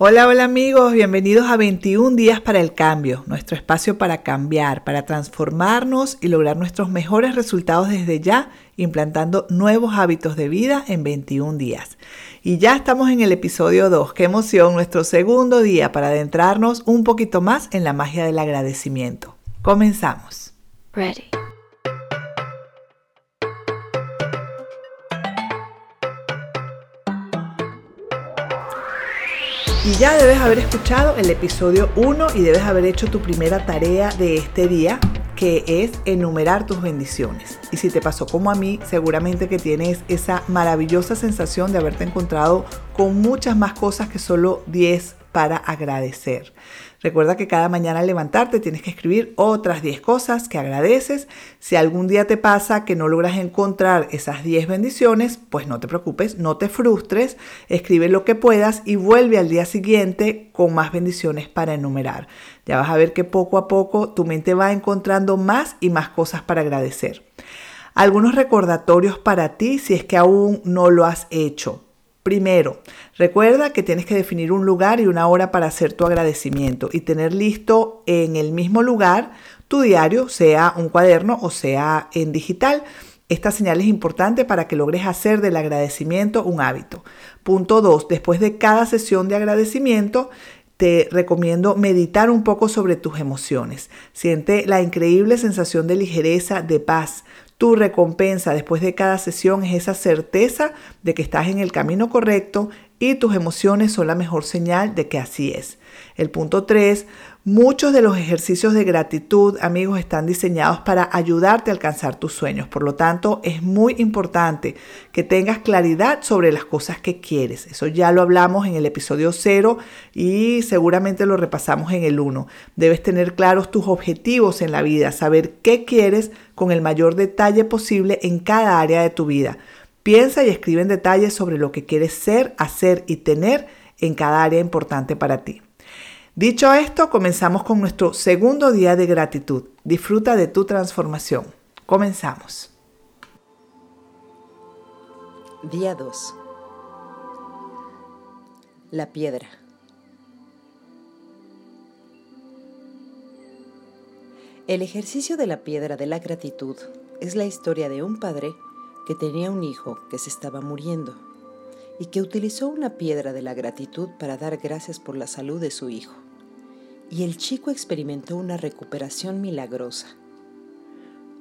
Hola, hola amigos, bienvenidos a 21 días para el cambio, nuestro espacio para cambiar, para transformarnos y lograr nuestros mejores resultados desde ya, implantando nuevos hábitos de vida en 21 días. Y ya estamos en el episodio 2, qué emoción, nuestro segundo día para adentrarnos un poquito más en la magia del agradecimiento. Comenzamos. Ready. Y ya debes haber escuchado el episodio 1 y debes haber hecho tu primera tarea de este día, que es enumerar tus bendiciones. Y si te pasó como a mí, seguramente que tienes esa maravillosa sensación de haberte encontrado con muchas más cosas que solo 10 para agradecer. Recuerda que cada mañana al levantarte tienes que escribir otras 10 cosas que agradeces. Si algún día te pasa que no logras encontrar esas 10 bendiciones, pues no te preocupes, no te frustres, escribe lo que puedas y vuelve al día siguiente con más bendiciones para enumerar. Ya vas a ver que poco a poco tu mente va encontrando más y más cosas para agradecer. Algunos recordatorios para ti si es que aún no lo has hecho. Primero, recuerda que tienes que definir un lugar y una hora para hacer tu agradecimiento y tener listo en el mismo lugar tu diario, sea un cuaderno o sea en digital. Esta señal es importante para que logres hacer del agradecimiento un hábito. Punto 2. Después de cada sesión de agradecimiento, te recomiendo meditar un poco sobre tus emociones. Siente la increíble sensación de ligereza, de paz. Tu recompensa después de cada sesión es esa certeza de que estás en el camino correcto y tus emociones son la mejor señal de que así es. El punto 3, muchos de los ejercicios de gratitud, amigos, están diseñados para ayudarte a alcanzar tus sueños. Por lo tanto, es muy importante que tengas claridad sobre las cosas que quieres. Eso ya lo hablamos en el episodio 0 y seguramente lo repasamos en el 1. Debes tener claros tus objetivos en la vida, saber qué quieres con el mayor detalle posible en cada área de tu vida. Piensa y escribe en detalles sobre lo que quieres ser, hacer y tener en cada área importante para ti. Dicho esto, comenzamos con nuestro segundo día de gratitud. Disfruta de tu transformación. Comenzamos. Día 2. La piedra. El ejercicio de la piedra de la gratitud es la historia de un padre que tenía un hijo que se estaba muriendo y que utilizó una piedra de la gratitud para dar gracias por la salud de su hijo. Y el chico experimentó una recuperación milagrosa.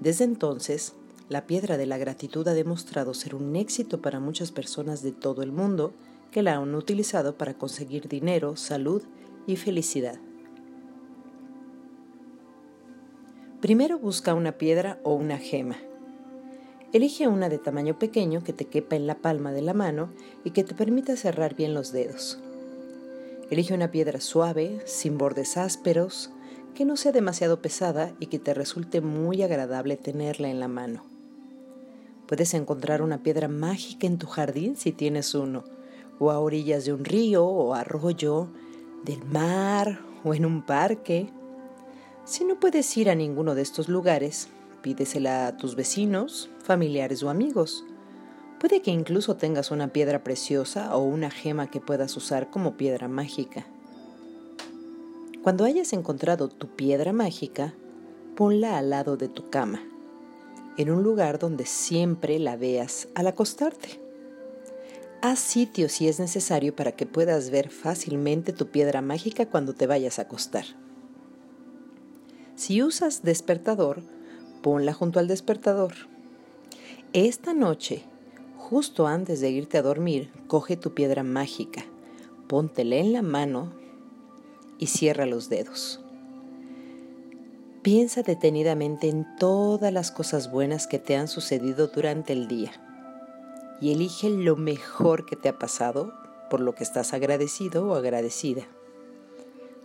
Desde entonces, la piedra de la gratitud ha demostrado ser un éxito para muchas personas de todo el mundo que la han utilizado para conseguir dinero, salud y felicidad. Primero busca una piedra o una gema Elige una de tamaño pequeño que te quepa en la palma de la mano y que te permita cerrar bien los dedos. Elige una piedra suave, sin bordes ásperos, que no sea demasiado pesada y que te resulte muy agradable tenerla en la mano. Puedes encontrar una piedra mágica en tu jardín si tienes uno, o a orillas de un río o arroyo, del mar o en un parque. Si no puedes ir a ninguno de estos lugares, Pídesela a tus vecinos, familiares o amigos. Puede que incluso tengas una piedra preciosa o una gema que puedas usar como piedra mágica. Cuando hayas encontrado tu piedra mágica, ponla al lado de tu cama, en un lugar donde siempre la veas al acostarte. Haz sitio si es necesario para que puedas ver fácilmente tu piedra mágica cuando te vayas a acostar. Si usas despertador, ponla junto al despertador. Esta noche, justo antes de irte a dormir, coge tu piedra mágica, póntela en la mano y cierra los dedos. Piensa detenidamente en todas las cosas buenas que te han sucedido durante el día y elige lo mejor que te ha pasado por lo que estás agradecido o agradecida.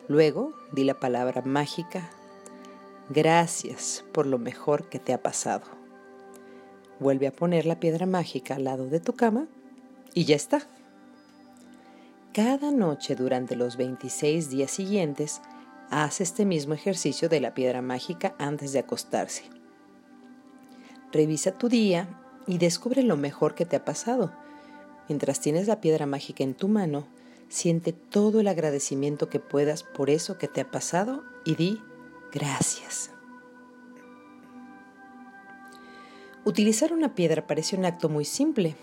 Luego di la palabra mágica Gracias por lo mejor que te ha pasado. Vuelve a poner la piedra mágica al lado de tu cama y ya está. Cada noche durante los 26 días siguientes, haz este mismo ejercicio de la piedra mágica antes de acostarse. Revisa tu día y descubre lo mejor que te ha pasado. Mientras tienes la piedra mágica en tu mano, Siente todo el agradecimiento que puedas por eso que te ha pasado y di gracias. Utilizar una piedra parece un acto muy simple,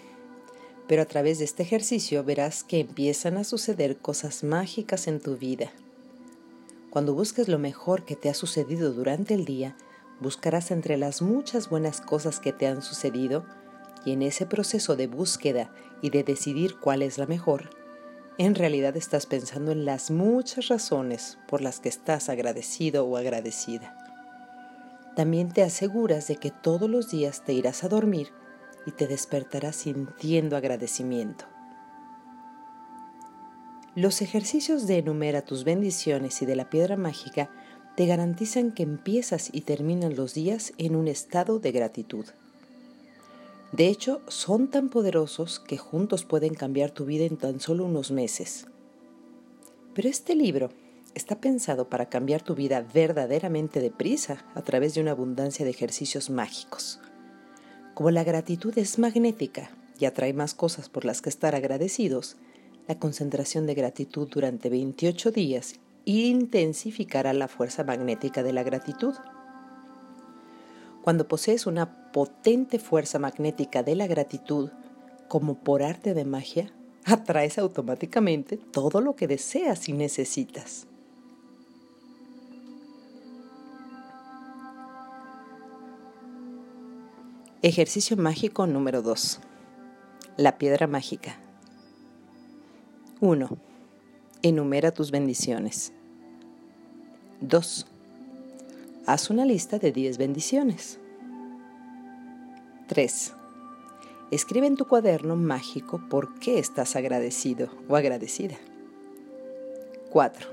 pero a través de este ejercicio verás que empiezan a suceder cosas mágicas en tu vida. Cuando busques lo mejor que te ha sucedido durante el día, buscarás entre las muchas buenas cosas que te han sucedido y en ese proceso de búsqueda y de decidir cuál es la mejor, en realidad estás pensando en las muchas razones por las que estás agradecido o agradecida. También te aseguras de que todos los días te irás a dormir y te despertarás sintiendo agradecimiento. Los ejercicios de enumera tus bendiciones y de la piedra mágica te garantizan que empiezas y terminan los días en un estado de gratitud. De hecho, son tan poderosos que juntos pueden cambiar tu vida en tan solo unos meses. Pero este libro está pensado para cambiar tu vida verdaderamente deprisa a través de una abundancia de ejercicios mágicos. Como la gratitud es magnética y atrae más cosas por las que estar agradecidos, la concentración de gratitud durante 28 días intensificará la fuerza magnética de la gratitud. Cuando posees una potente fuerza magnética de la gratitud, como por arte de magia, atraes automáticamente todo lo que deseas y necesitas. Ejercicio mágico número 2. La piedra mágica. 1. Enumera tus bendiciones. 2. Haz una lista de 10 bendiciones. 3. Escribe en tu cuaderno mágico por qué estás agradecido o agradecida. 4.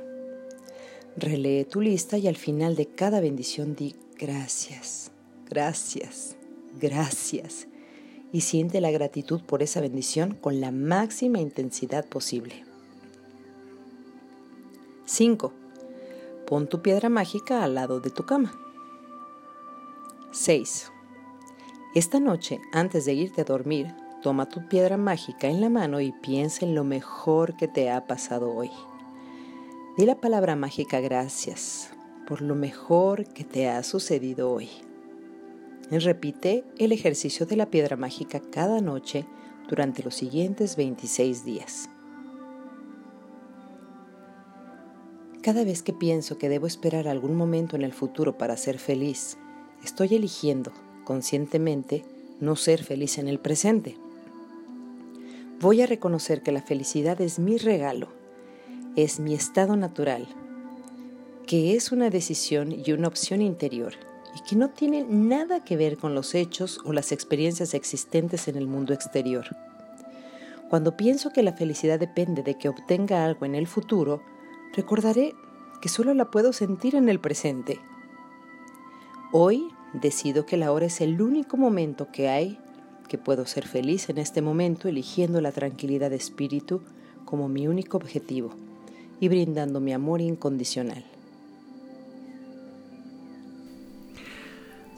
Relee tu lista y al final de cada bendición di gracias, gracias, gracias y siente la gratitud por esa bendición con la máxima intensidad posible. 5. Pon tu piedra mágica al lado de tu cama. 6. Esta noche, antes de irte a dormir, toma tu piedra mágica en la mano y piensa en lo mejor que te ha pasado hoy. Di la palabra mágica gracias por lo mejor que te ha sucedido hoy. Repite el ejercicio de la piedra mágica cada noche durante los siguientes 26 días. Cada vez que pienso que debo esperar algún momento en el futuro para ser feliz, estoy eligiendo conscientemente no ser feliz en el presente. Voy a reconocer que la felicidad es mi regalo, es mi estado natural, que es una decisión y una opción interior y que no tiene nada que ver con los hechos o las experiencias existentes en el mundo exterior. Cuando pienso que la felicidad depende de que obtenga algo en el futuro, recordaré que solo la puedo sentir en el presente. Hoy decido que la hora es el único momento que hay que puedo ser feliz en este momento eligiendo la tranquilidad de espíritu como mi único objetivo y brindando mi amor incondicional.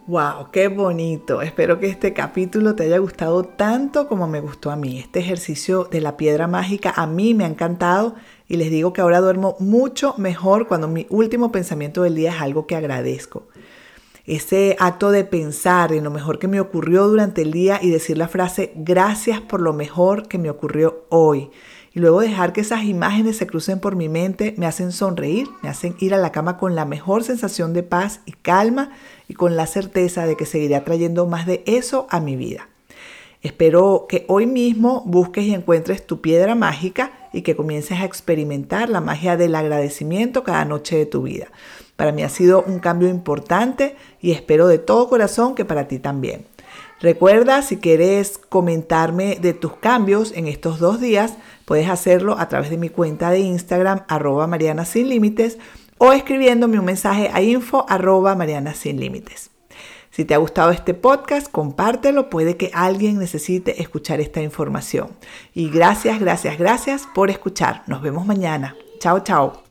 Wow, qué bonito. Espero que este capítulo te haya gustado tanto como me gustó a mí. Este ejercicio de la piedra mágica a mí me ha encantado y les digo que ahora duermo mucho mejor cuando mi último pensamiento del día es algo que agradezco. Ese acto de pensar en lo mejor que me ocurrió durante el día y decir la frase gracias por lo mejor que me ocurrió hoy y luego dejar que esas imágenes se crucen por mi mente me hacen sonreír, me hacen ir a la cama con la mejor sensación de paz y calma y con la certeza de que seguiré atrayendo más de eso a mi vida. Espero que hoy mismo busques y encuentres tu piedra mágica y que comiences a experimentar la magia del agradecimiento cada noche de tu vida. Para mí ha sido un cambio importante y espero de todo corazón que para ti también. Recuerda, si quieres comentarme de tus cambios en estos dos días, puedes hacerlo a través de mi cuenta de Instagram, arroba Mariana Sin Límites, o escribiéndome un mensaje a info arroba Mariana Sin Límites. Si te ha gustado este podcast, compártelo, puede que alguien necesite escuchar esta información. Y gracias, gracias, gracias por escuchar. Nos vemos mañana. Chao, chao.